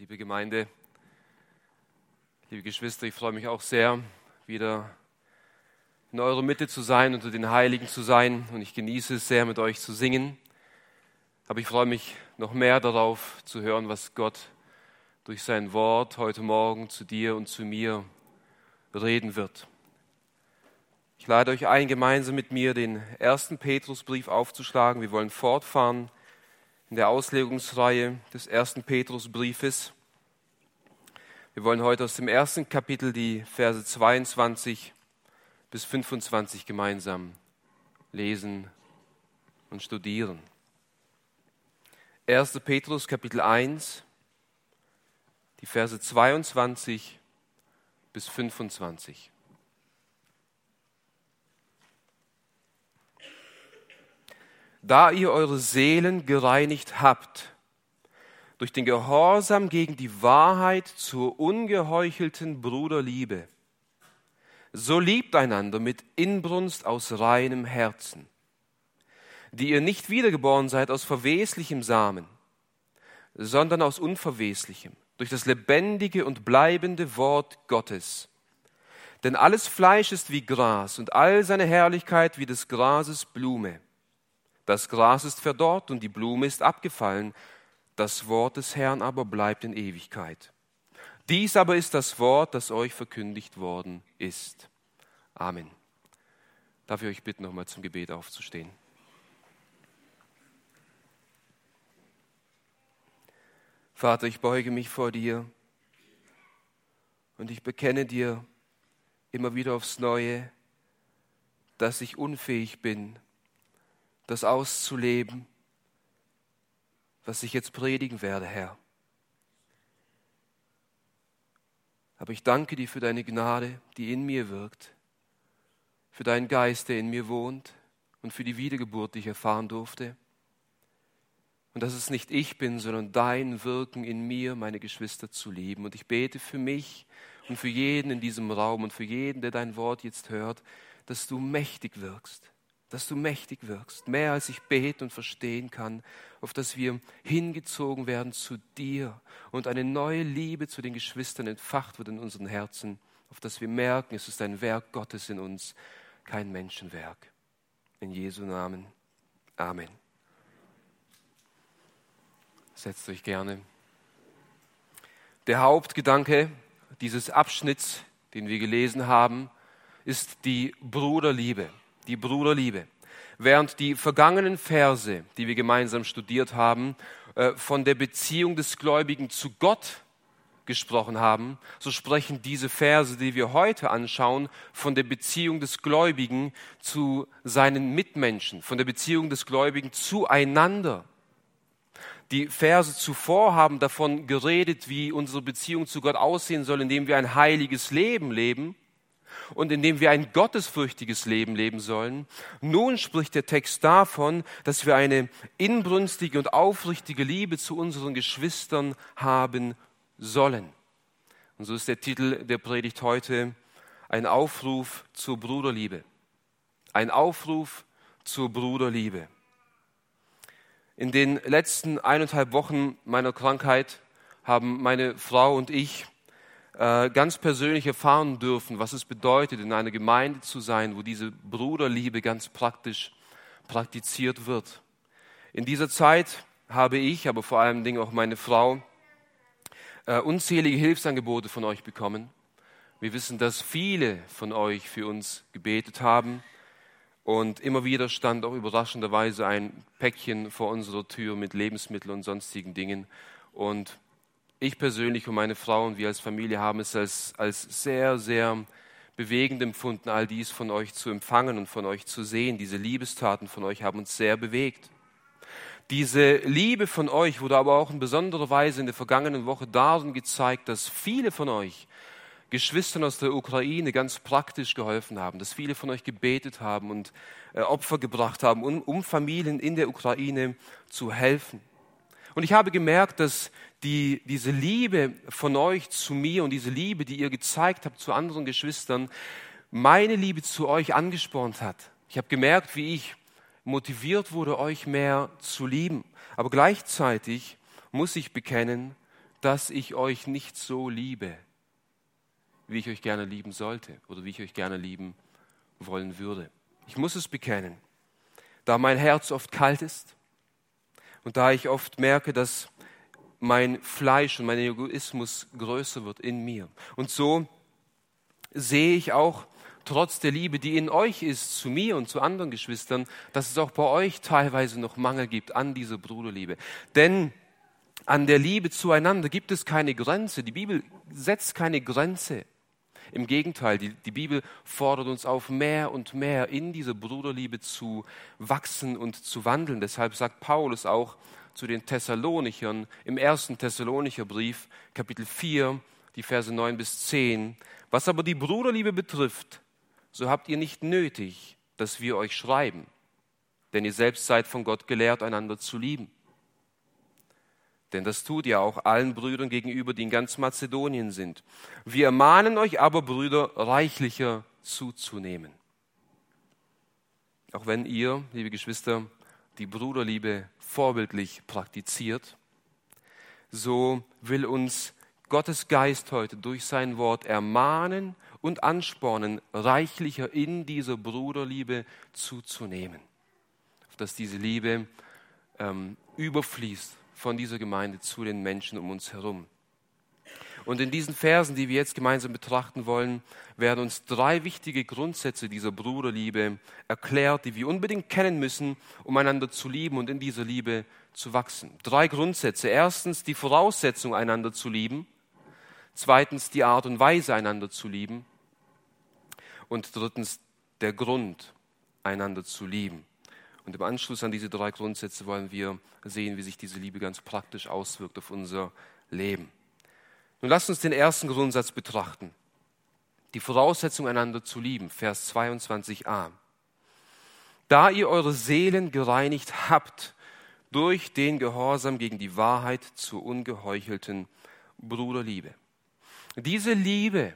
liebe Gemeinde, liebe Geschwister, ich freue mich auch sehr, wieder in eurer Mitte zu sein, unter den Heiligen zu sein und ich genieße es sehr, mit euch zu singen. Aber ich freue mich noch mehr darauf zu hören, was Gott durch sein Wort heute Morgen zu dir und zu mir reden wird. Ich lade euch ein, gemeinsam mit mir den ersten Petrusbrief aufzuschlagen. Wir wollen fortfahren in der Auslegungsreihe des ersten Petrusbriefes. Wir wollen heute aus dem ersten Kapitel die Verse 22 bis 25 gemeinsam lesen und studieren. 1. Petrus Kapitel 1, die Verse 22 bis 25. da ihr eure Seelen gereinigt habt, durch den Gehorsam gegen die Wahrheit zur ungeheuchelten Bruderliebe. So liebt einander mit Inbrunst aus reinem Herzen, die ihr nicht wiedergeboren seid aus verweslichem Samen, sondern aus unverweslichem, durch das lebendige und bleibende Wort Gottes. Denn alles Fleisch ist wie Gras und all seine Herrlichkeit wie des Grases Blume. Das Gras ist verdorrt und die Blume ist abgefallen, das Wort des Herrn aber bleibt in Ewigkeit. Dies aber ist das Wort, das euch verkündigt worden ist. Amen. Darf ich euch bitten, nochmal zum Gebet aufzustehen? Vater, ich beuge mich vor dir und ich bekenne dir immer wieder aufs Neue, dass ich unfähig bin, das auszuleben, was ich jetzt predigen werde, Herr. Aber ich danke dir für deine Gnade, die in mir wirkt, für deinen Geist, der in mir wohnt und für die Wiedergeburt, die ich erfahren durfte. Und dass es nicht ich bin, sondern dein Wirken in mir, meine Geschwister zu lieben. Und ich bete für mich und für jeden in diesem Raum und für jeden, der dein Wort jetzt hört, dass du mächtig wirkst dass du mächtig wirkst, mehr als ich beten und verstehen kann, auf dass wir hingezogen werden zu dir und eine neue Liebe zu den Geschwistern entfacht wird in unseren Herzen, auf dass wir merken, es ist ein Werk Gottes in uns, kein Menschenwerk. In Jesu Namen. Amen. Setzt euch gerne. Der Hauptgedanke dieses Abschnitts, den wir gelesen haben, ist die Bruderliebe die Bruderliebe. Während die vergangenen Verse, die wir gemeinsam studiert haben, äh, von der Beziehung des Gläubigen zu Gott gesprochen haben, so sprechen diese Verse, die wir heute anschauen, von der Beziehung des Gläubigen zu seinen Mitmenschen, von der Beziehung des Gläubigen zueinander. Die Verse zuvor haben davon geredet, wie unsere Beziehung zu Gott aussehen soll, indem wir ein heiliges Leben leben und in dem wir ein gottesfürchtiges Leben leben sollen. Nun spricht der Text davon, dass wir eine inbrünstige und aufrichtige Liebe zu unseren Geschwistern haben sollen. Und so ist der Titel der Predigt heute ein Aufruf zur Bruderliebe. Ein Aufruf zur Bruderliebe. In den letzten eineinhalb Wochen meiner Krankheit haben meine Frau und ich ganz persönlich erfahren dürfen, was es bedeutet, in einer Gemeinde zu sein, wo diese Bruderliebe ganz praktisch praktiziert wird. In dieser Zeit habe ich, aber vor allen Dingen auch meine Frau, äh, unzählige Hilfsangebote von euch bekommen. Wir wissen, dass viele von euch für uns gebetet haben und immer wieder stand auch überraschenderweise ein Päckchen vor unserer Tür mit Lebensmitteln und sonstigen Dingen. Und ich persönlich und meine Frau und wir als Familie haben es als, als sehr, sehr bewegend empfunden, all dies von euch zu empfangen und von euch zu sehen. Diese Liebestaten von euch haben uns sehr bewegt. Diese Liebe von euch wurde aber auch in besonderer Weise in der vergangenen Woche darin gezeigt, dass viele von euch Geschwistern aus der Ukraine ganz praktisch geholfen haben, dass viele von euch gebetet haben und äh, Opfer gebracht haben, um, um Familien in der Ukraine zu helfen. Und ich habe gemerkt, dass die, diese Liebe von euch zu mir und diese Liebe, die ihr gezeigt habt zu anderen Geschwistern, meine Liebe zu euch angespornt hat. Ich habe gemerkt, wie ich motiviert wurde, euch mehr zu lieben. Aber gleichzeitig muss ich bekennen, dass ich euch nicht so liebe, wie ich euch gerne lieben sollte oder wie ich euch gerne lieben wollen würde. Ich muss es bekennen, da mein Herz oft kalt ist und da ich oft merke, dass mein Fleisch und mein Egoismus größer wird in mir. Und so sehe ich auch trotz der Liebe, die in euch ist, zu mir und zu anderen Geschwistern, dass es auch bei euch teilweise noch Mangel gibt an dieser Bruderliebe. Denn an der Liebe zueinander gibt es keine Grenze. Die Bibel setzt keine Grenze. Im Gegenteil, die, die, Bibel fordert uns auf, mehr und mehr in dieser Bruderliebe zu wachsen und zu wandeln. Deshalb sagt Paulus auch zu den Thessalonichern im ersten Thessalonicher Brief, Kapitel 4, die Verse 9 bis 10. Was aber die Bruderliebe betrifft, so habt ihr nicht nötig, dass wir euch schreiben, denn ihr selbst seid von Gott gelehrt, einander zu lieben. Denn das tut ihr auch allen Brüdern gegenüber, die in ganz Mazedonien sind. Wir ermahnen euch aber, Brüder, reichlicher zuzunehmen. Auch wenn ihr, liebe Geschwister, die Bruderliebe vorbildlich praktiziert, so will uns Gottes Geist heute durch sein Wort ermahnen und anspornen, reichlicher in dieser Bruderliebe zuzunehmen. Dass diese Liebe ähm, überfließt von dieser Gemeinde zu den Menschen um uns herum. Und in diesen Versen, die wir jetzt gemeinsam betrachten wollen, werden uns drei wichtige Grundsätze dieser Bruderliebe erklärt, die wir unbedingt kennen müssen, um einander zu lieben und in dieser Liebe zu wachsen. Drei Grundsätze. Erstens die Voraussetzung, einander zu lieben. Zweitens die Art und Weise, einander zu lieben. Und drittens der Grund, einander zu lieben. Und im Anschluss an diese drei Grundsätze wollen wir sehen, wie sich diese Liebe ganz praktisch auswirkt auf unser Leben. Nun lasst uns den ersten Grundsatz betrachten. Die Voraussetzung, einander zu lieben, Vers 22a. Da ihr eure Seelen gereinigt habt durch den Gehorsam gegen die Wahrheit zur ungeheuchelten Bruderliebe. Diese Liebe,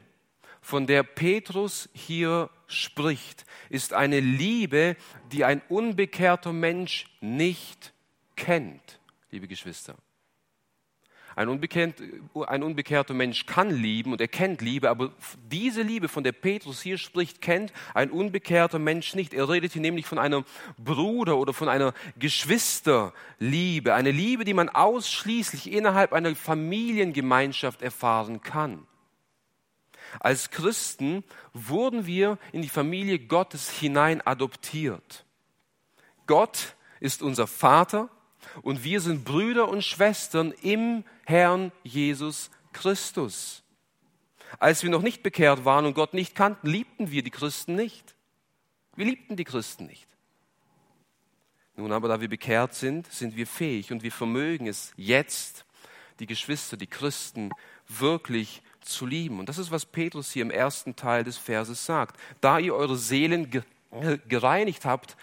von der Petrus hier spricht, ist eine Liebe, die ein unbekehrter Mensch nicht kennt, liebe Geschwister. Ein, unbekennt, ein unbekehrter Mensch kann lieben und er kennt Liebe, aber diese Liebe, von der Petrus hier spricht, kennt ein unbekehrter Mensch nicht. Er redet hier nämlich von einem Bruder oder von einer Geschwisterliebe, eine Liebe, die man ausschließlich innerhalb einer Familiengemeinschaft erfahren kann. Als Christen wurden wir in die Familie Gottes hinein adoptiert. Gott ist unser Vater und wir sind Brüder und Schwestern im Herrn Jesus Christus. Als wir noch nicht bekehrt waren und Gott nicht kannten, liebten wir die Christen nicht. Wir liebten die Christen nicht. Nun aber, da wir bekehrt sind, sind wir fähig und wir vermögen es jetzt, die Geschwister, die Christen wirklich zu lieben. Und das ist, was Petrus hier im ersten Teil des Verses sagt. Da ihr eure Seelen gereinigt habt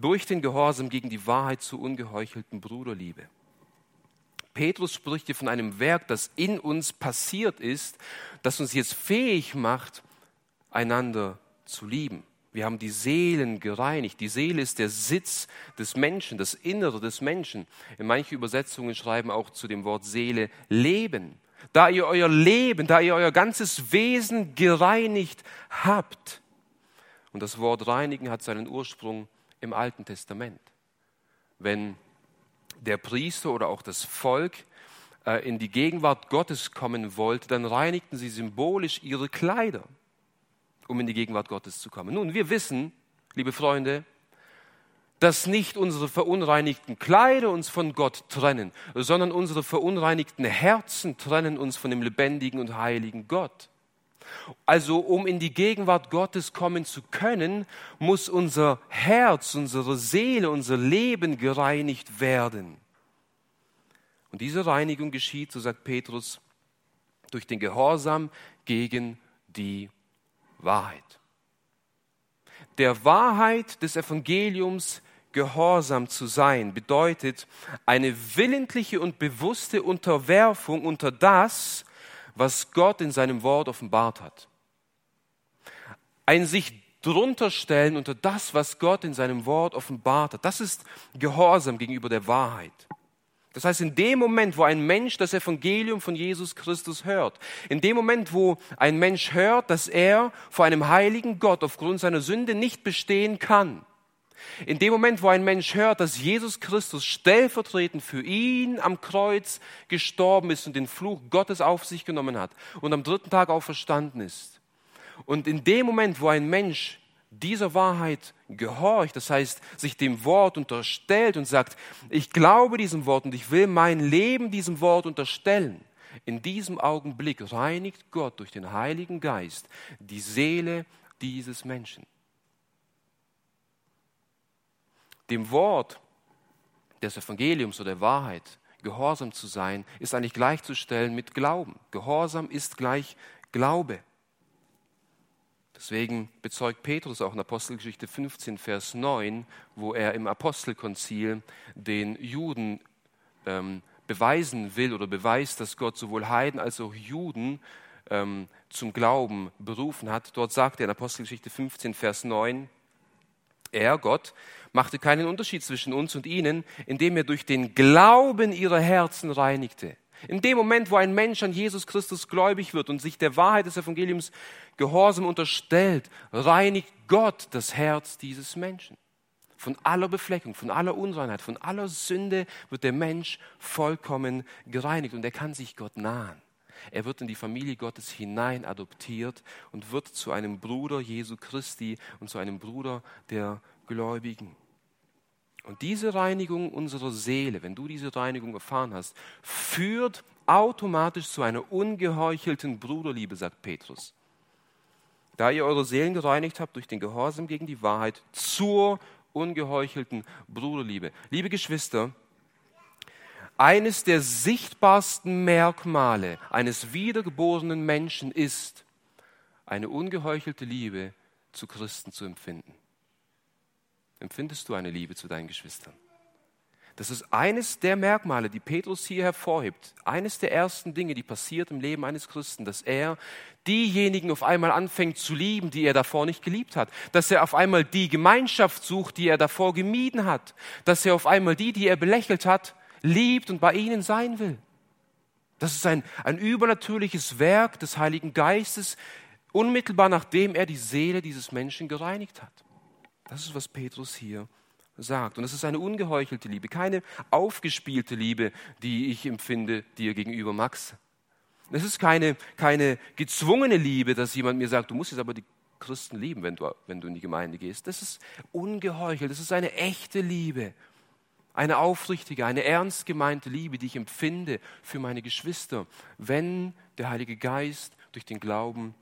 durch den Gehorsam gegen die Wahrheit zur ungeheuchelten Bruderliebe. Petrus spricht hier von einem Werk, das in uns passiert ist, das uns jetzt fähig macht, einander zu lieben. Wir haben die Seelen gereinigt. Die Seele ist der Sitz des Menschen, das Innere des Menschen. In manchen Übersetzungen schreiben auch zu dem Wort Seele Leben. Da ihr euer Leben, da ihr euer ganzes Wesen gereinigt habt. Und das Wort reinigen hat seinen Ursprung im Alten Testament. Wenn der Priester oder auch das Volk äh, in die Gegenwart Gottes kommen wollte, dann reinigten sie symbolisch ihre Kleider, um in die Gegenwart Gottes zu kommen. Nun, wir wissen, liebe Freunde, dass nicht unsere verunreinigten Kleider uns von Gott trennen, sondern unsere verunreinigten Herzen trennen uns von dem lebendigen und heiligen Gott. Also um in die Gegenwart Gottes kommen zu können, muss unser Herz, unsere Seele, unser Leben gereinigt werden. Und diese Reinigung geschieht, so sagt Petrus, durch den Gehorsam gegen die Wahrheit. Der Wahrheit des Evangeliums gehorsam zu sein bedeutet eine willentliche und bewusste Unterwerfung unter das, was Gott in seinem Wort offenbart hat. Ein sich drunter stellen unter das, was Gott in seinem Wort offenbart hat. Das ist Gehorsam gegenüber der Wahrheit. Das heißt, in dem Moment, wo ein Mensch das Evangelium von Jesus Christus hört, in dem Moment, wo ein Mensch hört, dass er vor einem heiligen Gott aufgrund seiner Sünde nicht bestehen kann, in dem Moment, wo ein Mensch hört, dass Jesus Christus stellvertretend für ihn am Kreuz gestorben ist und den Fluch Gottes auf sich genommen hat und am dritten Tag auch verstanden ist, und in dem Moment, wo ein Mensch dieser Wahrheit gehorcht, das heißt, sich dem Wort unterstellt und sagt, ich glaube diesem Wort und ich will mein Leben diesem Wort unterstellen, in diesem Augenblick reinigt Gott durch den Heiligen Geist die Seele dieses Menschen. Dem Wort des Evangeliums oder der Wahrheit gehorsam zu sein, ist eigentlich gleichzustellen mit Glauben. Gehorsam ist gleich Glaube. Deswegen bezeugt Petrus auch in Apostelgeschichte 15, Vers 9, wo er im Apostelkonzil den Juden ähm, beweisen will oder beweist, dass Gott sowohl Heiden als auch Juden ähm, zum Glauben berufen hat. Dort sagt er in Apostelgeschichte 15, Vers 9, er, Gott, machte keinen Unterschied zwischen uns und ihnen, indem er durch den Glauben ihrer Herzen reinigte. In dem Moment, wo ein Mensch an Jesus Christus gläubig wird und sich der Wahrheit des Evangeliums gehorsam unterstellt, reinigt Gott das Herz dieses Menschen. Von aller Befleckung, von aller Unreinheit, von aller Sünde wird der Mensch vollkommen gereinigt und er kann sich Gott nahen. Er wird in die Familie Gottes hinein adoptiert und wird zu einem Bruder Jesu Christi und zu einem Bruder der Gläubigen. Und diese Reinigung unserer Seele, wenn du diese Reinigung erfahren hast, führt automatisch zu einer ungeheuchelten Bruderliebe, sagt Petrus. Da ihr eure Seelen gereinigt habt durch den Gehorsam gegen die Wahrheit zur ungeheuchelten Bruderliebe. Liebe Geschwister, eines der sichtbarsten Merkmale eines wiedergeborenen Menschen ist, eine ungeheuchelte Liebe zu Christen zu empfinden. Empfindest du eine Liebe zu deinen Geschwistern? Das ist eines der Merkmale, die Petrus hier hervorhebt. Eines der ersten Dinge, die passiert im Leben eines Christen, dass er diejenigen auf einmal anfängt zu lieben, die er davor nicht geliebt hat. Dass er auf einmal die Gemeinschaft sucht, die er davor gemieden hat. Dass er auf einmal die, die er belächelt hat, liebt und bei ihnen sein will. Das ist ein, ein übernatürliches Werk des Heiligen Geistes, unmittelbar nachdem er die Seele dieses Menschen gereinigt hat. Das ist, was Petrus hier sagt. Und es ist eine ungeheuchelte Liebe, keine aufgespielte Liebe, die ich empfinde dir gegenüber, Max. Es ist keine, keine gezwungene Liebe, dass jemand mir sagt, du musst jetzt aber die Christen lieben, wenn du, wenn du in die Gemeinde gehst. Das ist ungeheuchelt, das ist eine echte Liebe. Eine aufrichtige, eine ernst gemeinte Liebe, die ich empfinde für meine Geschwister, wenn der Heilige Geist durch den Glauben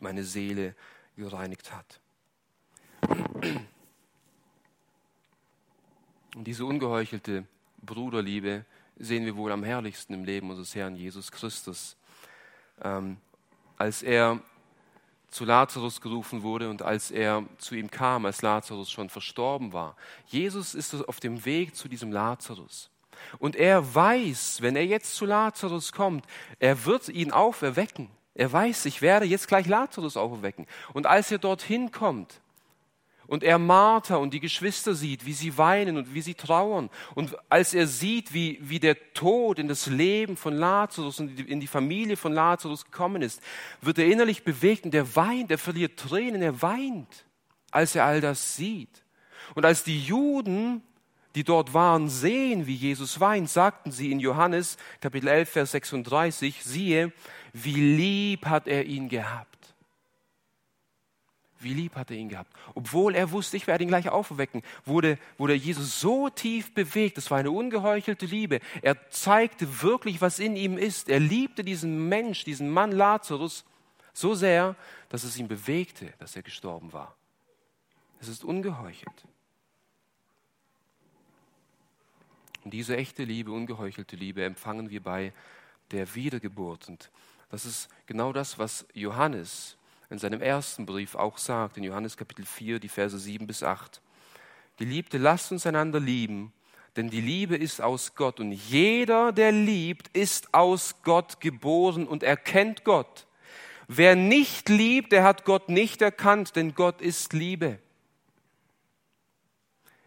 meine Seele gereinigt hat. Und diese ungeheuchelte Bruderliebe sehen wir wohl am herrlichsten im Leben unseres Herrn Jesus Christus. Ähm, als er zu Lazarus gerufen wurde und als er zu ihm kam, als Lazarus schon verstorben war. Jesus ist auf dem Weg zu diesem Lazarus. Und er weiß, wenn er jetzt zu Lazarus kommt, er wird ihn auferwecken. Er weiß, ich werde jetzt gleich Lazarus auferwecken. Und als er dorthin kommt, und er Martha und die Geschwister sieht, wie sie weinen und wie sie trauern. Und als er sieht, wie, wie der Tod in das Leben von Lazarus und in die Familie von Lazarus gekommen ist, wird er innerlich bewegt und er weint, er verliert Tränen, er weint, als er all das sieht. Und als die Juden, die dort waren, sehen, wie Jesus weint, sagten sie in Johannes Kapitel 11, Vers 36, siehe, wie lieb hat er ihn gehabt. Wie lieb hat er ihn gehabt. Obwohl er wusste, ich werde ihn gleich auferwecken, wurde, wurde Jesus so tief bewegt. Es war eine ungeheuchelte Liebe. Er zeigte wirklich, was in ihm ist. Er liebte diesen Mensch, diesen Mann Lazarus so sehr, dass es ihn bewegte, dass er gestorben war. Es ist ungeheuchelt. Und diese echte Liebe, ungeheuchelte Liebe empfangen wir bei der Wiedergeburt. Und das ist genau das, was Johannes in seinem ersten Brief auch sagt, in Johannes Kapitel 4, die Verse 7 bis 8. Geliebte, lasst uns einander lieben, denn die Liebe ist aus Gott und jeder, der liebt, ist aus Gott geboren und erkennt Gott. Wer nicht liebt, der hat Gott nicht erkannt, denn Gott ist Liebe.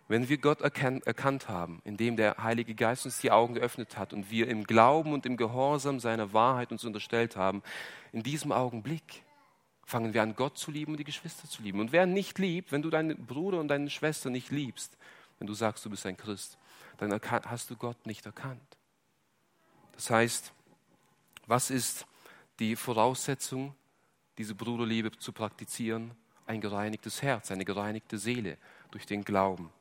wenn wir Gott erkannt, erkannt haben, indem der Heilige Geist uns die Augen geöffnet hat und wir im Glauben und im Gehorsam seiner Wahrheit uns unterstellt haben, in diesem Augenblick fangen wir an, Gott zu lieben und die Geschwister zu lieben. Und wer nicht liebt, wenn du deinen Bruder und deine Schwester nicht liebst, wenn du sagst, du bist ein Christ, dann hast du Gott nicht erkannt. Das heißt, was ist die Voraussetzung, diese Bruderliebe zu praktizieren? Ein gereinigtes Herz, eine gereinigte Seele durch den Glauben.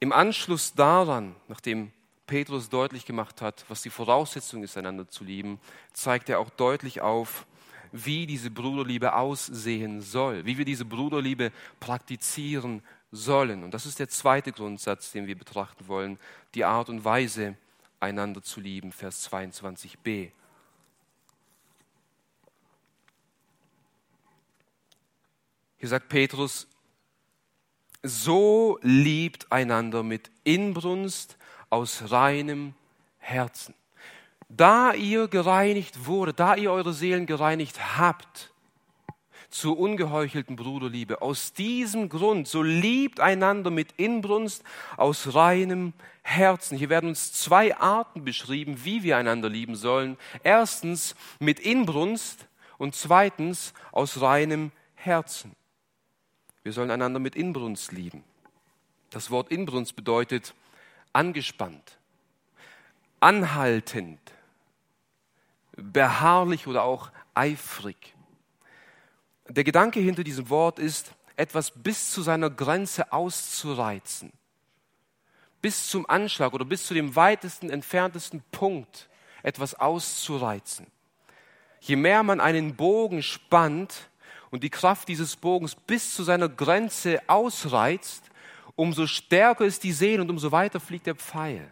Im Anschluss daran, nachdem Petrus deutlich gemacht hat, was die Voraussetzung ist, einander zu lieben, zeigt er auch deutlich auf, wie diese Bruderliebe aussehen soll, wie wir diese Bruderliebe praktizieren sollen. Und das ist der zweite Grundsatz, den wir betrachten wollen, die Art und Weise, einander zu lieben, Vers 22b. Hier sagt Petrus, so liebt einander mit Inbrunst aus reinem Herzen. Da ihr gereinigt wurde, da ihr eure Seelen gereinigt habt, zur ungeheuchelten Bruderliebe. Aus diesem Grund, so liebt einander mit Inbrunst aus reinem Herzen. Hier werden uns zwei Arten beschrieben, wie wir einander lieben sollen. Erstens mit Inbrunst und zweitens aus reinem Herzen. Wir sollen einander mit Inbrunst lieben. Das Wort Inbrunst bedeutet angespannt, anhaltend, beharrlich oder auch eifrig. Der Gedanke hinter diesem Wort ist, etwas bis zu seiner Grenze auszureizen, bis zum Anschlag oder bis zu dem weitesten, entferntesten Punkt etwas auszureizen. Je mehr man einen Bogen spannt und die Kraft dieses Bogens bis zu seiner Grenze ausreizt, umso stärker ist die Sehne und umso weiter fliegt der Pfeil.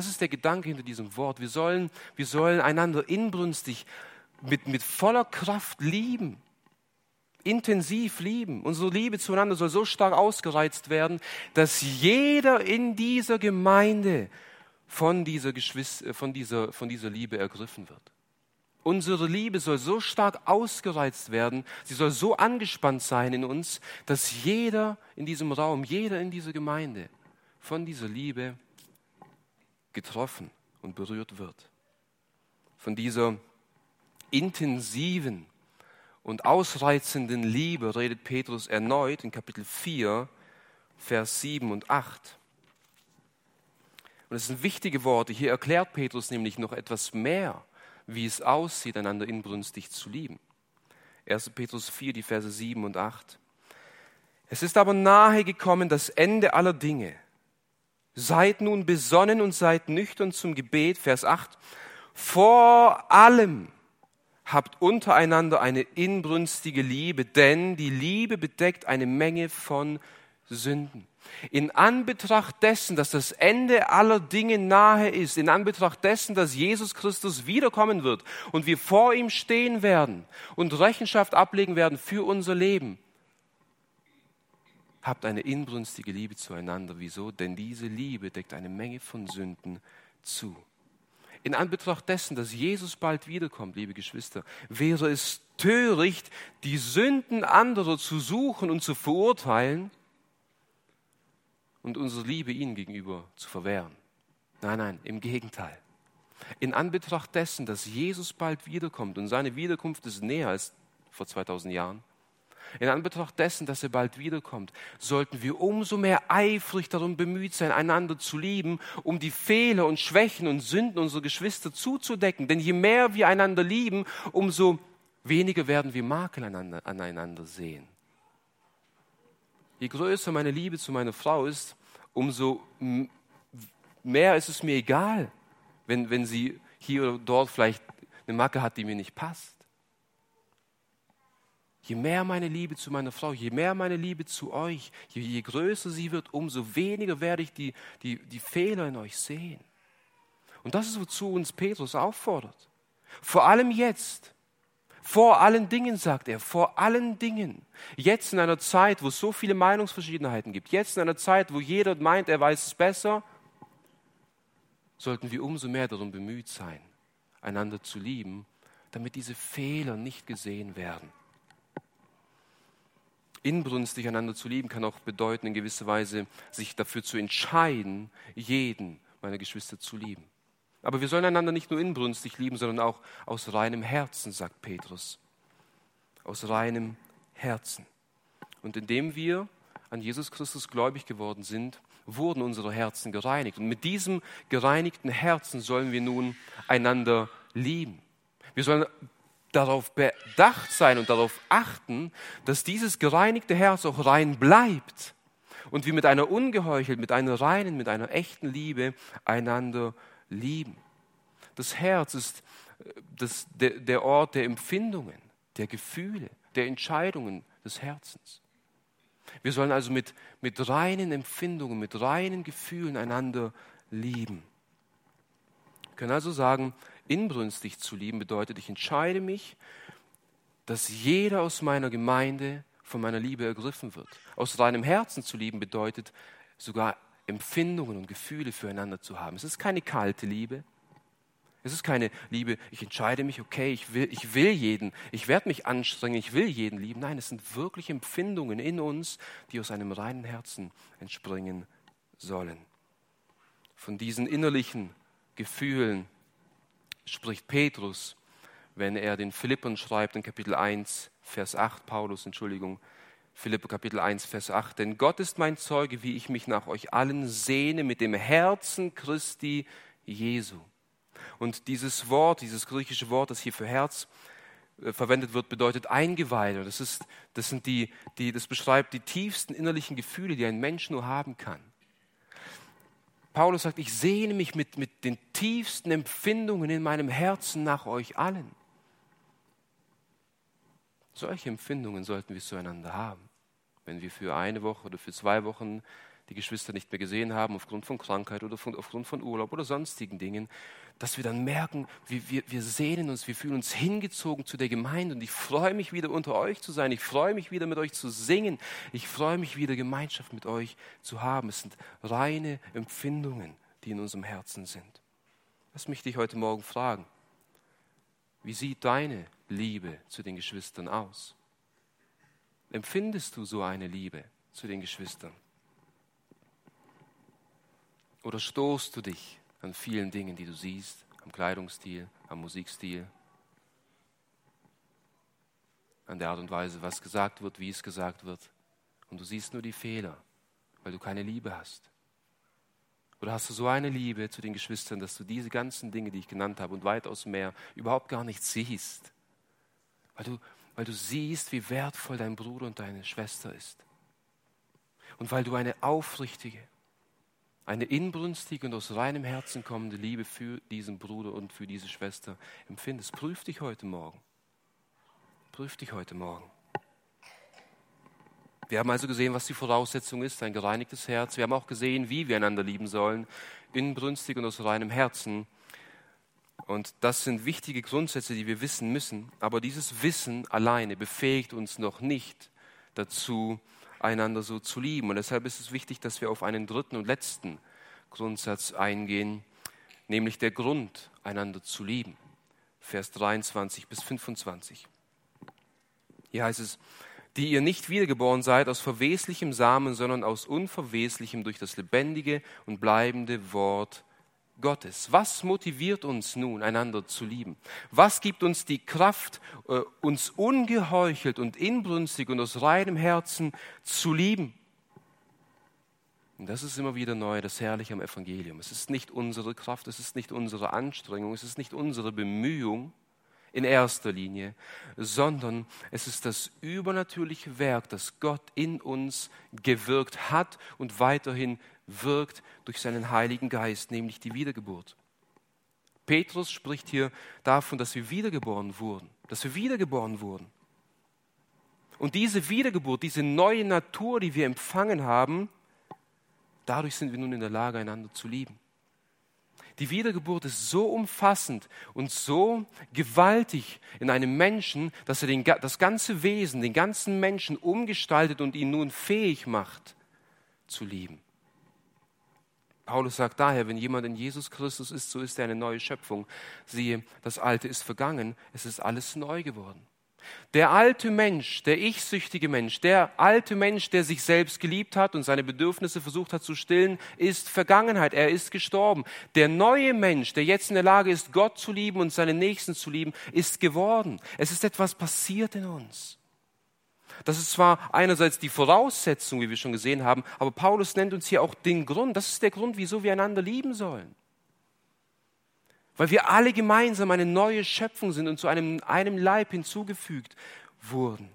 Das ist der Gedanke hinter diesem Wort. Wir sollen, wir sollen einander inbrünstig mit, mit voller Kraft lieben intensiv lieben. Unsere Liebe zueinander soll so stark ausgereizt werden, dass jeder in dieser Gemeinde von dieser, Geschwister, von dieser, von dieser Liebe ergriffen wird. Unsere Liebe soll so stark ausgereizt werden, sie soll so angespannt sein in uns, dass jeder in diesem Raum, jeder in dieser Gemeinde von dieser Liebe getroffen und berührt wird. Von dieser intensiven und ausreizenden Liebe redet Petrus erneut in Kapitel 4, Vers 7 und 8. Und es sind wichtige Worte. Hier erklärt Petrus nämlich noch etwas mehr, wie es aussieht, einander inbrünstig zu lieben. 1. Petrus 4, die Verse 7 und 8. Es ist aber nahe gekommen das Ende aller Dinge. Seid nun besonnen und seid nüchtern zum Gebet. Vers 8. Vor allem habt untereinander eine inbrünstige Liebe, denn die Liebe bedeckt eine Menge von Sünden. In Anbetracht dessen, dass das Ende aller Dinge nahe ist, in Anbetracht dessen, dass Jesus Christus wiederkommen wird und wir vor ihm stehen werden und Rechenschaft ablegen werden für unser Leben, habt eine inbrünstige Liebe zueinander. Wieso? Denn diese Liebe deckt eine Menge von Sünden zu in Anbetracht dessen, dass Jesus bald wiederkommt, liebe Geschwister, wäre es töricht, die Sünden anderer zu suchen und zu verurteilen und unsere Liebe ihnen gegenüber zu verwehren. Nein, nein, im Gegenteil. In Anbetracht dessen, dass Jesus bald wiederkommt und seine Wiederkunft ist näher als vor 2000 Jahren, in Anbetracht dessen, dass er bald wiederkommt, sollten wir umso mehr eifrig darum bemüht sein, einander zu lieben, um die Fehler und Schwächen und Sünden unserer Geschwister zuzudecken. Denn je mehr wir einander lieben, umso weniger werden wir Makel aneinander sehen. Je größer meine Liebe zu meiner Frau ist, umso mehr ist es mir egal, wenn, wenn sie hier oder dort vielleicht eine Macke hat, die mir nicht passt. Je mehr meine Liebe zu meiner Frau, je mehr meine Liebe zu euch, je, je größer sie wird, umso weniger werde ich die, die, die Fehler in euch sehen. Und das ist, wozu uns Petrus auffordert. Vor allem jetzt. Vor allen Dingen, sagt er, vor allen Dingen. Jetzt in einer Zeit, wo es so viele Meinungsverschiedenheiten gibt, jetzt in einer Zeit, wo jeder meint, er weiß es besser, sollten wir umso mehr darum bemüht sein, einander zu lieben, damit diese Fehler nicht gesehen werden. Inbrünstig einander zu lieben kann auch bedeuten, in gewisser Weise sich dafür zu entscheiden, jeden meiner Geschwister zu lieben. Aber wir sollen einander nicht nur inbrünstig lieben, sondern auch aus reinem Herzen, sagt Petrus. Aus reinem Herzen. Und indem wir an Jesus Christus gläubig geworden sind, wurden unsere Herzen gereinigt. Und mit diesem gereinigten Herzen sollen wir nun einander lieben. Wir sollen darauf bedacht sein und darauf achten, dass dieses gereinigte Herz auch rein bleibt und wir mit einer ungeheuchelt, mit einer reinen, mit einer echten Liebe einander lieben. Das Herz ist äh, das, der, der Ort der Empfindungen, der Gefühle, der Entscheidungen des Herzens. Wir sollen also mit, mit reinen Empfindungen, mit reinen Gefühlen einander lieben. Wir können also sagen, inbrünstig zu lieben bedeutet, ich entscheide mich, dass jeder aus meiner Gemeinde von meiner Liebe ergriffen wird. Aus reinem Herzen zu lieben bedeutet sogar Empfindungen und Gefühle füreinander zu haben. Es ist keine kalte Liebe. Es ist keine Liebe, ich entscheide mich, okay, ich will, ich will jeden, ich werde mich anstrengen, ich will jeden lieben. Nein, es sind wirklich Empfindungen in uns, die aus einem reinen Herzen entspringen sollen. Von diesen innerlichen Gefühlen spricht Petrus, wenn er den Philippern schreibt in Kapitel 1, Vers 8, Paulus, Entschuldigung, Philippe Kapitel 1, Vers 8. Denn Gott ist mein Zeuge, wie ich mich nach euch allen sehne mit dem Herzen Christi Jesu. Und dieses Wort, dieses griechische Wort, das hier für Herz äh, verwendet wird, bedeutet Eingeweide. Das, ist, das, sind die, die, das beschreibt die tiefsten innerlichen Gefühle, die ein Mensch nur haben kann. Paulus sagt, ich sehne mich mit, mit den tiefsten Empfindungen in meinem Herzen nach euch allen. Solche Empfindungen sollten wir zueinander haben. Wenn wir für eine Woche oder für zwei Wochen die Geschwister nicht mehr gesehen haben, aufgrund von Krankheit oder von, aufgrund von Urlaub oder sonstigen Dingen, dass wir dann merken, wir, wir, wir sehnen uns, wir fühlen uns hingezogen zu der Gemeinde und ich freue mich wieder unter euch zu sein, ich freue mich wieder mit euch zu singen, ich freue mich wieder Gemeinschaft mit euch zu haben. Es sind reine Empfindungen, die in unserem Herzen sind. Lass mich dich heute Morgen fragen, wie sieht deine Liebe zu den Geschwistern aus? Empfindest du so eine Liebe zu den Geschwistern? Oder stoßt du dich an vielen Dingen, die du siehst, am Kleidungsstil, am Musikstil, an der Art und Weise, was gesagt wird, wie es gesagt wird, und du siehst nur die Fehler, weil du keine Liebe hast? Oder hast du so eine Liebe zu den Geschwistern, dass du diese ganzen Dinge, die ich genannt habe und weitaus mehr, überhaupt gar nicht siehst? Weil du, weil du siehst, wie wertvoll dein Bruder und deine Schwester ist. Und weil du eine aufrichtige, eine inbrünstige und aus reinem Herzen kommende Liebe für diesen Bruder und für diese Schwester empfindest. Prüf dich heute Morgen. Prüf dich heute Morgen. Wir haben also gesehen, was die Voraussetzung ist, ein gereinigtes Herz. Wir haben auch gesehen, wie wir einander lieben sollen, inbrünstig und aus reinem Herzen. Und das sind wichtige Grundsätze, die wir wissen müssen. Aber dieses Wissen alleine befähigt uns noch nicht dazu, einander so zu lieben. Und deshalb ist es wichtig, dass wir auf einen dritten und letzten Grundsatz eingehen, nämlich der Grund, einander zu lieben. Vers 23 bis 25. Hier heißt es, die ihr nicht wiedergeboren seid aus verweslichem Samen, sondern aus unverweslichem durch das lebendige und bleibende Wort Gottes. Was motiviert uns nun, einander zu lieben? Was gibt uns die Kraft, äh, uns ungeheuchelt und inbrünstig und aus reinem Herzen zu lieben? Und das ist immer wieder neu, das Herrliche am Evangelium. Es ist nicht unsere Kraft, es ist nicht unsere Anstrengung, es ist nicht unsere Bemühung in erster Linie, sondern es ist das übernatürliche Werk, das Gott in uns gewirkt hat und weiterhin wirkt durch seinen Heiligen Geist, nämlich die Wiedergeburt. Petrus spricht hier davon, dass wir wiedergeboren wurden, dass wir wiedergeboren wurden. Und diese Wiedergeburt, diese neue Natur, die wir empfangen haben, dadurch sind wir nun in der Lage, einander zu lieben. Die Wiedergeburt ist so umfassend und so gewaltig in einem Menschen, dass er den, das ganze Wesen, den ganzen Menschen umgestaltet und ihn nun fähig macht zu lieben. Paulus sagt daher, wenn jemand in Jesus Christus ist, so ist er eine neue Schöpfung. Siehe, das Alte ist vergangen, es ist alles neu geworden. Der alte Mensch, der ich-süchtige Mensch, der alte Mensch, der sich selbst geliebt hat und seine Bedürfnisse versucht hat zu stillen, ist Vergangenheit. Er ist gestorben. Der neue Mensch, der jetzt in der Lage ist, Gott zu lieben und seine Nächsten zu lieben, ist geworden. Es ist etwas passiert in uns. Das ist zwar einerseits die Voraussetzung, wie wir schon gesehen haben, aber Paulus nennt uns hier auch den Grund. Das ist der Grund, wieso wir einander lieben sollen. Weil wir alle gemeinsam eine neue Schöpfung sind und zu einem, einem Leib hinzugefügt wurden.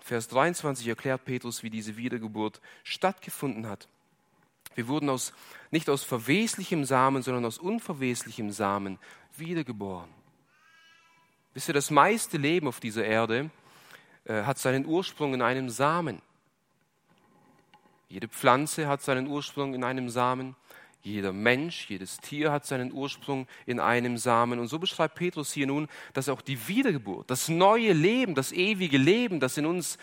Vers 23 erklärt Petrus, wie diese Wiedergeburt stattgefunden hat. Wir wurden aus, nicht aus verweslichem Samen, sondern aus unverweslichem Samen wiedergeboren. Wisst ihr, das meiste Leben auf dieser Erde hat seinen Ursprung in einem Samen. Jede Pflanze hat seinen Ursprung in einem Samen. Jeder Mensch, jedes Tier hat seinen Ursprung in einem Samen. Und so beschreibt Petrus hier nun, dass auch die Wiedergeburt, das neue Leben, das ewige Leben, das in uns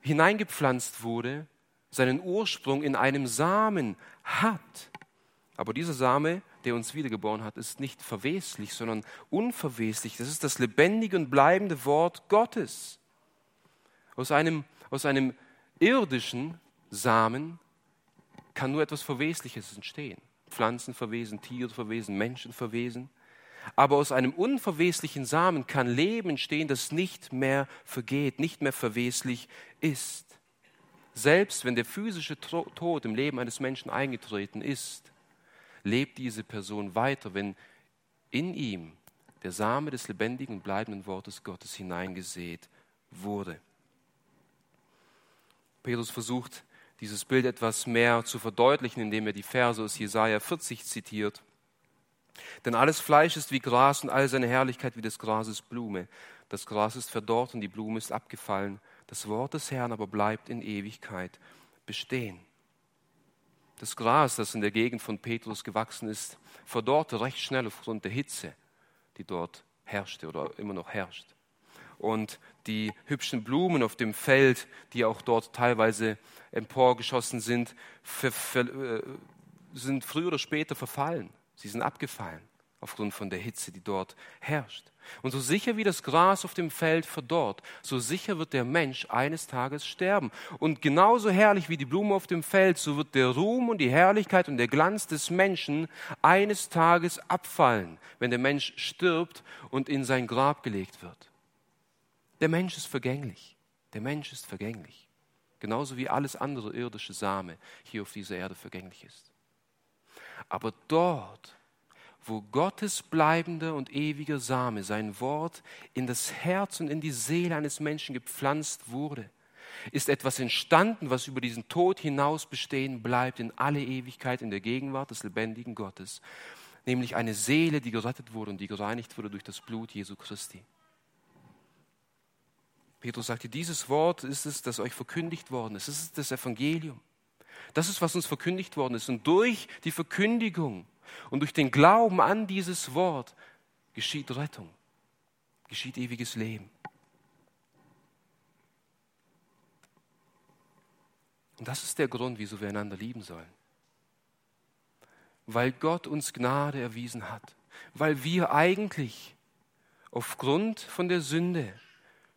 hineingepflanzt wurde, seinen Ursprung in einem Samen hat. Aber dieser Same, der uns wiedergeboren hat, ist nicht verweslich, sondern unverweslich. Das ist das lebendige und bleibende Wort Gottes. Aus einem, aus einem irdischen Samen kann nur etwas Verwesliches entstehen. Pflanzen verwesen, Tiere verwesen, Menschen verwesen. Aber aus einem unverweslichen Samen kann Leben entstehen, das nicht mehr vergeht, nicht mehr verweslich ist. Selbst wenn der physische Tod im Leben eines Menschen eingetreten ist, lebt diese Person weiter, wenn in ihm der Same des lebendigen und bleibenden Wortes Gottes hineingesät wurde. Petrus versucht, dieses Bild etwas mehr zu verdeutlichen, indem er die Verse aus Jesaja 40 zitiert. Denn alles Fleisch ist wie Gras und all seine Herrlichkeit wie des Grases Blume. Das Gras ist verdorrt und die Blume ist abgefallen. Das Wort des Herrn aber bleibt in Ewigkeit bestehen. Das Gras, das in der Gegend von Petrus gewachsen ist, verdorrte recht schnell aufgrund der Hitze, die dort herrschte oder immer noch herrscht und die hübschen Blumen auf dem Feld, die auch dort teilweise emporgeschossen sind, äh, sind früher oder später verfallen. Sie sind abgefallen aufgrund von der Hitze, die dort herrscht. Und so sicher wie das Gras auf dem Feld verdorrt, so sicher wird der Mensch eines Tages sterben. Und genauso herrlich wie die Blume auf dem Feld, so wird der Ruhm und die Herrlichkeit und der Glanz des Menschen eines Tages abfallen, wenn der Mensch stirbt und in sein Grab gelegt wird. Der Mensch ist vergänglich. Der Mensch ist vergänglich. Genauso wie alles andere irdische Same hier auf dieser Erde vergänglich ist. Aber dort, wo Gottes bleibender und ewiger Same, sein Wort, in das Herz und in die Seele eines Menschen gepflanzt wurde, ist etwas entstanden, was über diesen Tod hinaus bestehen bleibt in alle Ewigkeit in der Gegenwart des lebendigen Gottes, nämlich eine Seele, die gerettet wurde und die gereinigt wurde durch das Blut Jesu Christi. Petrus sagte, dieses Wort ist es, das euch verkündigt worden ist. Das ist das Evangelium. Das ist, was uns verkündigt worden ist. Und durch die Verkündigung und durch den Glauben an dieses Wort geschieht Rettung, geschieht ewiges Leben. Und das ist der Grund, wieso wir einander lieben sollen. Weil Gott uns Gnade erwiesen hat. Weil wir eigentlich aufgrund von der Sünde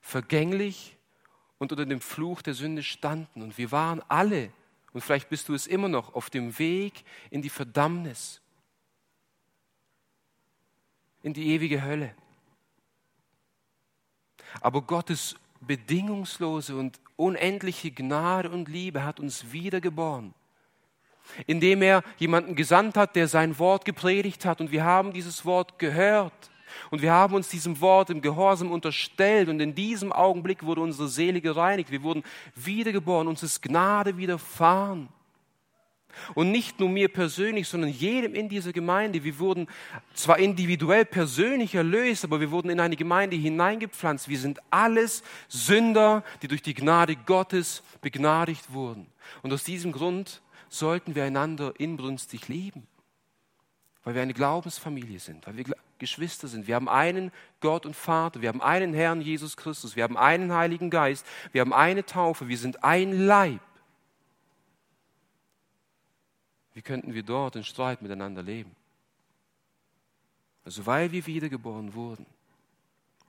vergänglich und unter dem Fluch der Sünde standen. Und wir waren alle, und vielleicht bist du es immer noch, auf dem Weg in die Verdammnis, in die ewige Hölle. Aber Gottes bedingungslose und unendliche Gnade und Liebe hat uns wiedergeboren, indem er jemanden gesandt hat, der sein Wort gepredigt hat. Und wir haben dieses Wort gehört. Und wir haben uns diesem Wort im Gehorsam unterstellt und in diesem Augenblick wurde unsere Seele gereinigt. Wir wurden wiedergeboren, uns ist Gnade widerfahren. Und nicht nur mir persönlich, sondern jedem in dieser Gemeinde. Wir wurden zwar individuell persönlich erlöst, aber wir wurden in eine Gemeinde hineingepflanzt. Wir sind alles Sünder, die durch die Gnade Gottes begnadigt wurden. Und aus diesem Grund sollten wir einander inbrünstig lieben weil wir eine Glaubensfamilie sind, weil wir Geschwister sind. Wir haben einen Gott und Vater, wir haben einen Herrn Jesus Christus, wir haben einen Heiligen Geist, wir haben eine Taufe, wir sind ein Leib. Wie könnten wir dort in Streit miteinander leben? Also weil wir wiedergeboren wurden,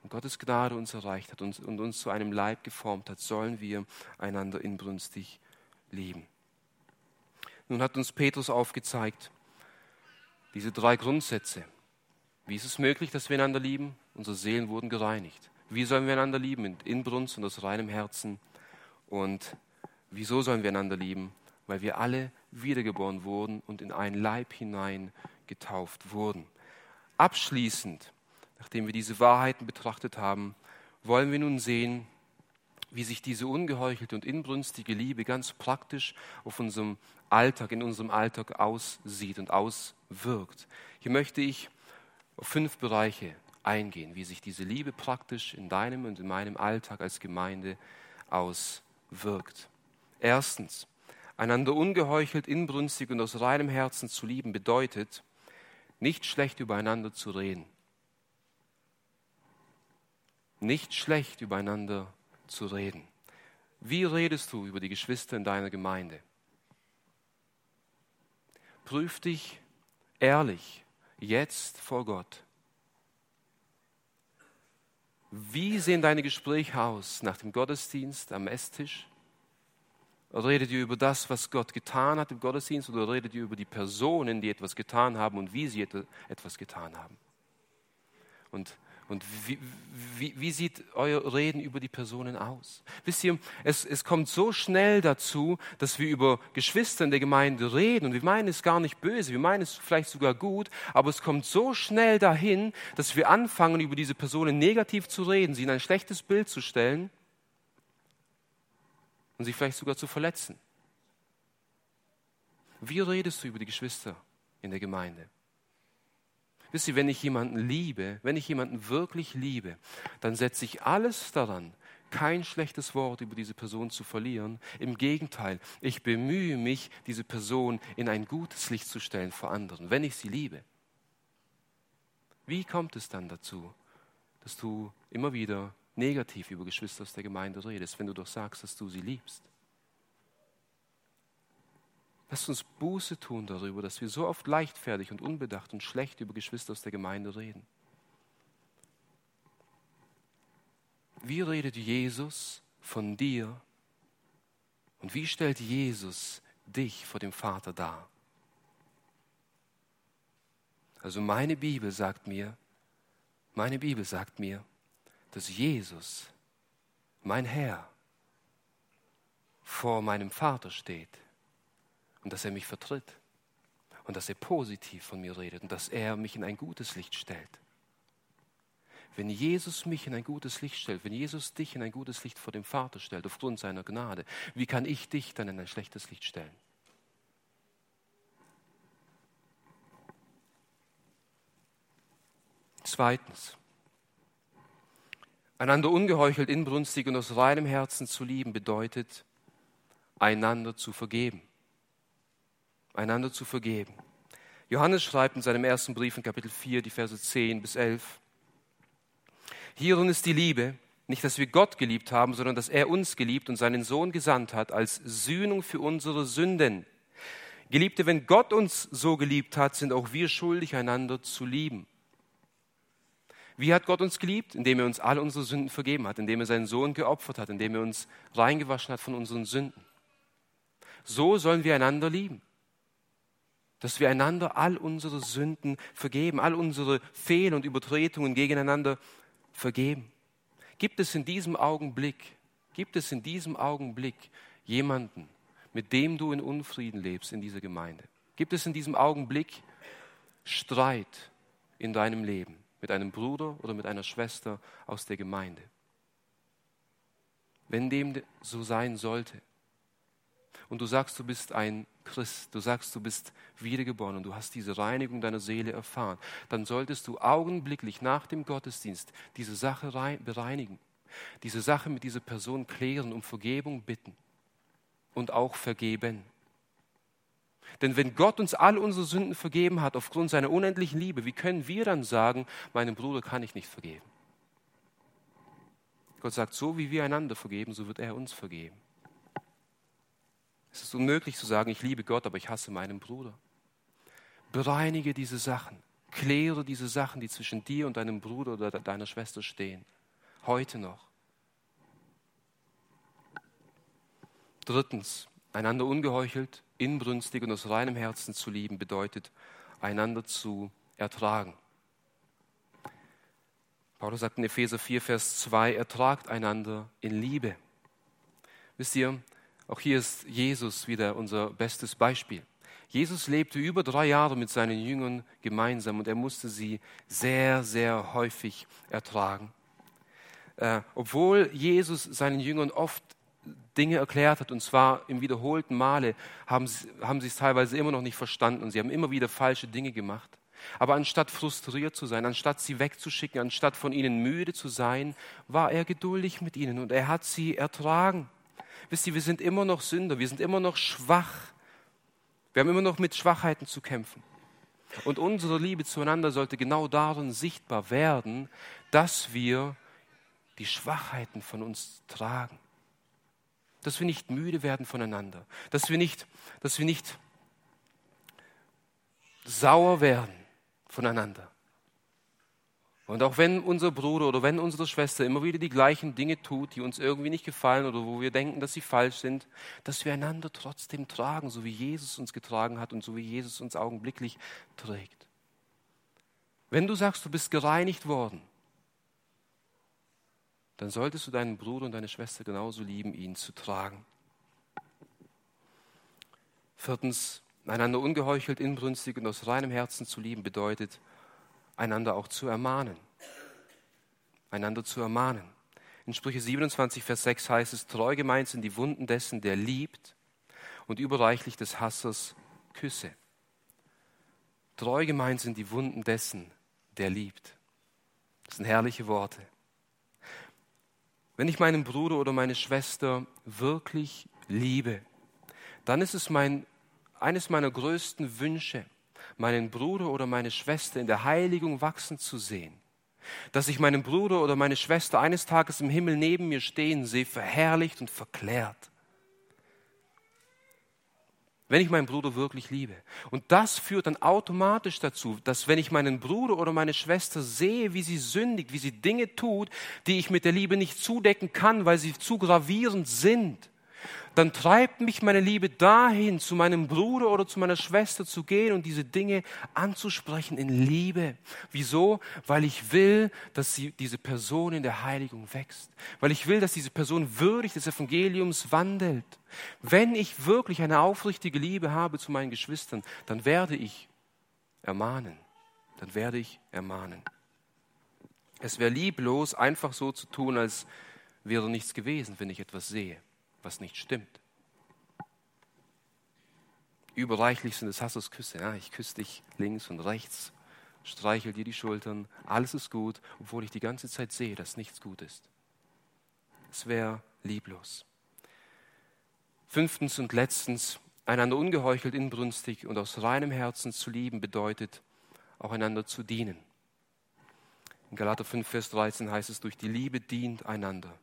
und Gottes Gnade uns erreicht hat und, uns zu einem Leib geformt hat, sollen wir einander inbrünstig lieben. Nun hat uns Petrus aufgezeigt, diese drei Grundsätze. Wie ist es möglich, dass wir einander lieben? Unsere Seelen wurden gereinigt. Wie sollen wir einander lieben? In Inbrunst und aus reinem Herzen. Und wieso sollen wir einander lieben? Weil wir alle wiedergeboren wurden und in einen Leib hinein getauft wurden. Abschließend, nachdem wir diese Wahrheiten betrachtet haben, wollen wir nun sehen, wie sich diese ungeheuchelte und inbrünstige Liebe ganz praktisch auf unserem Alltag, in unserem Alltag aussieht und auswirkt. Hier möchte ich fünf Bereiche eingehen, wie sich diese Liebe praktisch in deinem und in meinem Alltag als Gemeinde auswirkt. Erstens, einander ungeheuchelt, inbrünstig und aus reinem Herzen zu lieben bedeutet, nicht schlecht übereinander zu reden. Nicht schlecht übereinander zu reden. Wie redest du über die Geschwister in deiner Gemeinde? Prüf dich ehrlich jetzt vor Gott. Wie sehen deine Gespräche aus nach dem Gottesdienst am Esstisch? Redet ihr über das, was Gott getan hat im Gottesdienst oder redet ihr über die Personen, die etwas getan haben und wie sie etwas getan haben? Und und wie, wie, wie, sieht euer Reden über die Personen aus? Wisst ihr, es, es kommt so schnell dazu, dass wir über Geschwister in der Gemeinde reden und wir meinen es gar nicht böse, wir meinen es vielleicht sogar gut, aber es kommt so schnell dahin, dass wir anfangen, über diese Personen negativ zu reden, sie in ein schlechtes Bild zu stellen und sie vielleicht sogar zu verletzen. Wie redest du über die Geschwister in der Gemeinde? Wisst ihr, wenn ich jemanden liebe, wenn ich jemanden wirklich liebe, dann setze ich alles daran, kein schlechtes Wort über diese Person zu verlieren. Im Gegenteil, ich bemühe mich, diese Person in ein gutes Licht zu stellen vor anderen, wenn ich sie liebe. Wie kommt es dann dazu, dass du immer wieder negativ über Geschwister aus der Gemeinde redest, wenn du doch sagst, dass du sie liebst? Lasst uns Buße tun darüber, dass wir so oft leichtfertig und unbedacht und schlecht über Geschwister aus der Gemeinde reden. Wie redet Jesus von dir und wie stellt Jesus dich vor dem Vater dar? Also meine Bibel sagt mir, meine Bibel sagt mir, dass Jesus, mein Herr, vor meinem Vater steht und dass er mich vertritt und dass er positiv von mir redet und dass er mich in ein gutes Licht stellt. Wenn Jesus mich in ein gutes Licht stellt, wenn Jesus dich in ein gutes Licht vor dem Vater stellt, aufgrund seiner Gnade, wie kann ich dich dann in ein schlechtes Licht stellen? Zweitens, einander ungeheuchelt, inbrünstig und aus reinem Herzen zu lieben bedeutet, einander zu vergeben einander zu vergeben. Johannes schreibt in seinem ersten Brief in Kapitel 4, die Verse 10 bis 11, Hierin ist die Liebe, nicht, dass wir Gott geliebt haben, sondern dass er uns geliebt und seinen Sohn gesandt hat als Sühnung für unsere Sünden. Geliebte, wenn Gott uns so geliebt hat, sind auch wir schuldig, einander zu lieben. Wie hat Gott uns geliebt? Indem er uns alle unsere Sünden vergeben hat, indem er seinen Sohn geopfert hat, indem er uns reingewaschen hat von unseren Sünden. So sollen wir einander lieben dass wir einander all unsere Sünden vergeben, all unsere Fehler und Übertretungen gegeneinander vergeben. Gibt es in diesem Augenblick, gibt es in diesem Augenblick jemanden, mit dem du in Unfrieden lebst in dieser Gemeinde? Gibt es in diesem Augenblick Streit in deinem Leben mit einem Bruder oder mit einer Schwester aus der Gemeinde? Wenn dem so sein sollte, und du sagst, du bist ein Christ, du sagst, du bist wiedergeboren und du hast diese Reinigung deiner Seele erfahren, dann solltest du augenblicklich nach dem Gottesdienst diese Sache bereinigen, diese Sache mit dieser Person klären, um Vergebung bitten und auch vergeben. Denn wenn Gott uns all unsere Sünden vergeben hat aufgrund seiner unendlichen Liebe, wie können wir dann sagen, meinem Bruder kann ich nicht vergeben? Gott sagt, so wie wir einander vergeben, so wird er uns vergeben. Es ist unmöglich zu sagen, ich liebe Gott, aber ich hasse meinen Bruder. Bereinige diese Sachen. Kläre diese Sachen, die zwischen dir und deinem Bruder oder deiner Schwester stehen. Heute noch. Drittens, einander ungeheuchelt, inbrünstig und aus reinem Herzen zu lieben, bedeutet, einander zu ertragen. Paulus sagt in Epheser 4, Vers 2, ertragt einander in Liebe. Wisst ihr, auch hier ist Jesus wieder unser bestes Beispiel. Jesus lebte über drei Jahre mit seinen Jüngern gemeinsam und er musste sie sehr, sehr häufig ertragen. Äh, obwohl Jesus seinen Jüngern oft Dinge erklärt hat, und zwar im wiederholten Male, haben sie, haben sie es teilweise immer noch nicht verstanden und sie haben immer wieder falsche Dinge gemacht. Aber anstatt frustriert zu sein, anstatt sie wegzuschicken, anstatt von ihnen müde zu sein, war er geduldig mit ihnen und er hat sie ertragen. Wisst ihr, wir sind immer noch Sünder, wir sind immer noch schwach. Wir haben immer noch mit Schwachheiten zu kämpfen. Und unsere Liebe zueinander sollte genau darin sichtbar werden, dass wir die Schwachheiten von uns tragen. Dass wir nicht müde werden voneinander. Dass wir nicht, dass wir nicht sauer werden voneinander. Und auch wenn unser Bruder oder wenn unsere Schwester immer wieder die gleichen Dinge tut, die uns irgendwie nicht gefallen oder wo wir denken, dass sie falsch sind, dass wir einander trotzdem tragen, so wie Jesus uns getragen hat und so wie Jesus uns augenblicklich trägt. Wenn du sagst, du bist gereinigt worden, dann solltest du deinen Bruder und deine Schwester genauso lieben, ihn zu tragen. Viertens, einander ungeheuchelt, inbrünstig und aus reinem Herzen zu lieben bedeutet, einander auch zu ermahnen. Einander zu ermahnen. In Sprüche 27, Vers 6 heißt es, treu gemeint sind die Wunden dessen, der liebt und überreichlich des Hassers küsse. Treu gemeint sind die Wunden dessen, der liebt. Das sind herrliche Worte. Wenn ich meinen Bruder oder meine Schwester wirklich liebe, dann ist es mein, eines meiner größten Wünsche, meinen Bruder oder meine Schwester in der Heiligung wachsen zu sehen. Dass ich meinen Bruder oder meine Schwester eines Tages im Himmel neben mir stehen sehe, verherrlicht und verklärt. Wenn ich meinen Bruder wirklich liebe. Und das führt dann automatisch dazu, dass wenn ich meinen Bruder oder meine Schwester sehe, wie sie sündigt, wie sie Dinge tut, die ich mit der Liebe nicht zudecken kann, weil sie zu gravierend sind, dann treibt mich meine Liebe dahin, zu meinem Bruder oder zu meiner Schwester zu gehen und diese Dinge anzusprechen in Liebe. Wieso? Weil ich will, dass sie, diese Person in der Heiligung wächst. Weil ich will, dass diese Person würdig des Evangeliums wandelt. Wenn ich wirklich eine aufrichtige Liebe habe zu meinen Geschwistern, dann werde ich ermahnen. Dann werde ich ermahnen. Es wäre lieblos, einfach so zu tun, als wäre nichts gewesen, wenn ich etwas sehe was nicht stimmt. Überreichlich sind es Hassersküsse. Ja, ich küsse dich links und rechts, streichel dir die Schultern, alles ist gut, obwohl ich die ganze Zeit sehe, dass nichts gut ist. Es wäre lieblos. Fünftens und letztens, einander ungeheuchelt inbrünstig und aus reinem Herzen zu lieben bedeutet, auch einander zu dienen. In Galater 5, Vers 13 heißt es, durch die Liebe dient einander.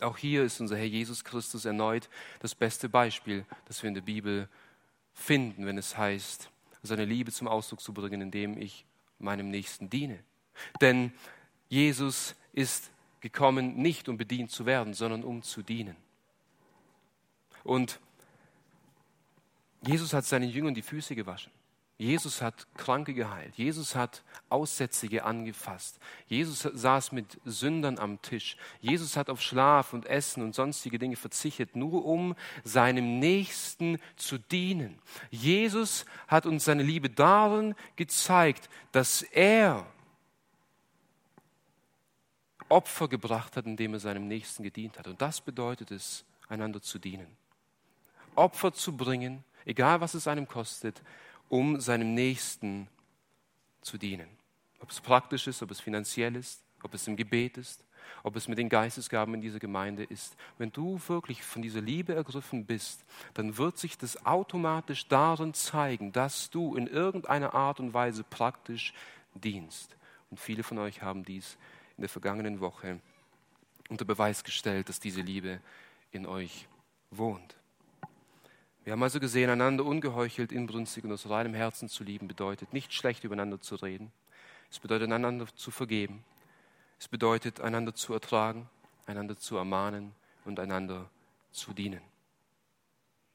Auch hier ist unser Herr Jesus Christus erneut das beste Beispiel, das wir in der Bibel finden, wenn es heißt, seine Liebe zum Ausdruck zu bringen, indem ich meinem Nächsten diene. Denn Jesus ist gekommen, nicht um bedient zu werden, sondern um zu dienen. Und Jesus hat seinen Jüngern die Füße gewaschen. Jesus hat Kranke geheilt. Jesus hat Aussätzige angefasst. Jesus saß mit Sündern am Tisch. Jesus hat auf Schlaf und Essen und sonstige Dinge verzichtet, nur um seinem Nächsten zu dienen. Jesus hat uns seine Liebe darin gezeigt, dass er Opfer gebracht hat, indem er seinem Nächsten gedient hat. Und das bedeutet es, einander zu dienen. Opfer zu bringen, egal was es einem kostet, um seinem Nächsten zu dienen. Ob es praktisch ist, ob es finanziell ist, ob es im Gebet ist, ob es mit den Geistesgaben in dieser Gemeinde ist. Wenn du wirklich von dieser Liebe ergriffen bist, dann wird sich das automatisch darin zeigen, dass du in irgendeiner Art und Weise praktisch dienst. Und viele von euch haben dies in der vergangenen Woche unter Beweis gestellt, dass diese Liebe in euch wohnt. Wir haben also gesehen, einander ungeheuchelt, inbrünstig und aus reinem Herzen zu lieben bedeutet, nicht schlecht übereinander zu reden. Es bedeutet, einander zu vergeben. Es bedeutet, einander zu ertragen, einander zu ermahnen und einander zu dienen.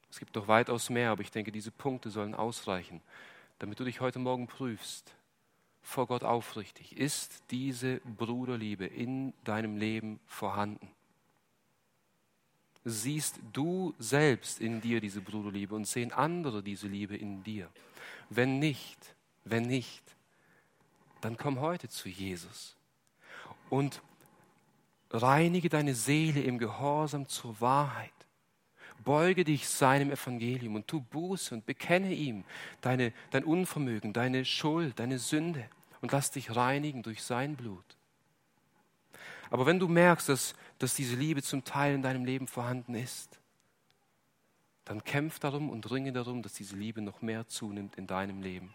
Es gibt noch weitaus mehr, aber ich denke, diese Punkte sollen ausreichen, damit du dich heute Morgen prüfst, vor Gott aufrichtig. Ist diese Bruderliebe in deinem Leben vorhanden? Siehst du selbst in dir diese Bruderliebe und sehen andere diese Liebe in dir? Wenn nicht, wenn nicht, dann komm heute zu Jesus und reinige deine Seele im Gehorsam zur Wahrheit. Beuge dich seinem Evangelium und tu Buße und bekenne ihm deine, dein Unvermögen, deine Schuld, deine Sünde und lass dich reinigen durch sein Blut. Aber wenn du merkst, dass, dass diese Liebe zum Teil in deinem Leben vorhanden ist, dann kämpf darum und ringe darum, dass diese Liebe noch mehr zunimmt in deinem Leben.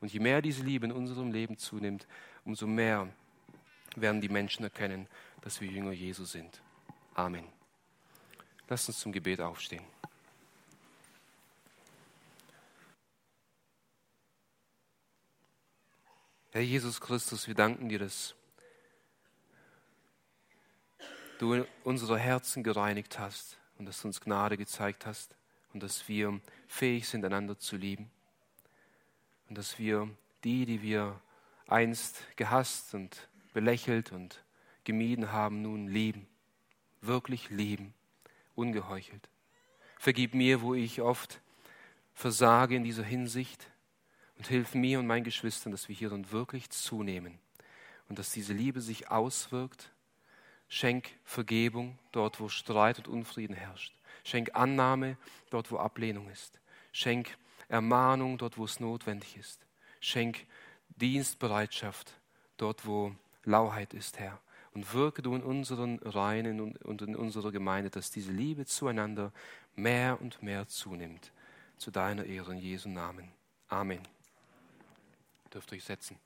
Und je mehr diese Liebe in unserem Leben zunimmt, umso mehr werden die Menschen erkennen, dass wir Jünger Jesu sind. Amen. Lass uns zum Gebet aufstehen. Herr Jesus Christus, wir danken dir, dass du unsere Herzen gereinigt hast und dass du uns Gnade gezeigt hast und dass wir fähig sind, einander zu lieben und dass wir die, die wir einst gehasst und belächelt und gemieden haben, nun lieben, wirklich lieben, ungeheuchelt. Vergib mir, wo ich oft versage in dieser Hinsicht und hilf mir und meinen Geschwistern, dass wir hierin wirklich zunehmen und dass diese Liebe sich auswirkt. Schenk Vergebung dort, wo Streit und Unfrieden herrscht. Schenk Annahme dort, wo Ablehnung ist. Schenk Ermahnung dort, wo es notwendig ist. Schenk Dienstbereitschaft dort, wo Lauheit ist, Herr. Und wirke du in unseren Reihen und in unserer Gemeinde, dass diese Liebe zueinander mehr und mehr zunimmt. Zu deiner Ehre in Jesu Namen. Amen. Dürft euch setzen.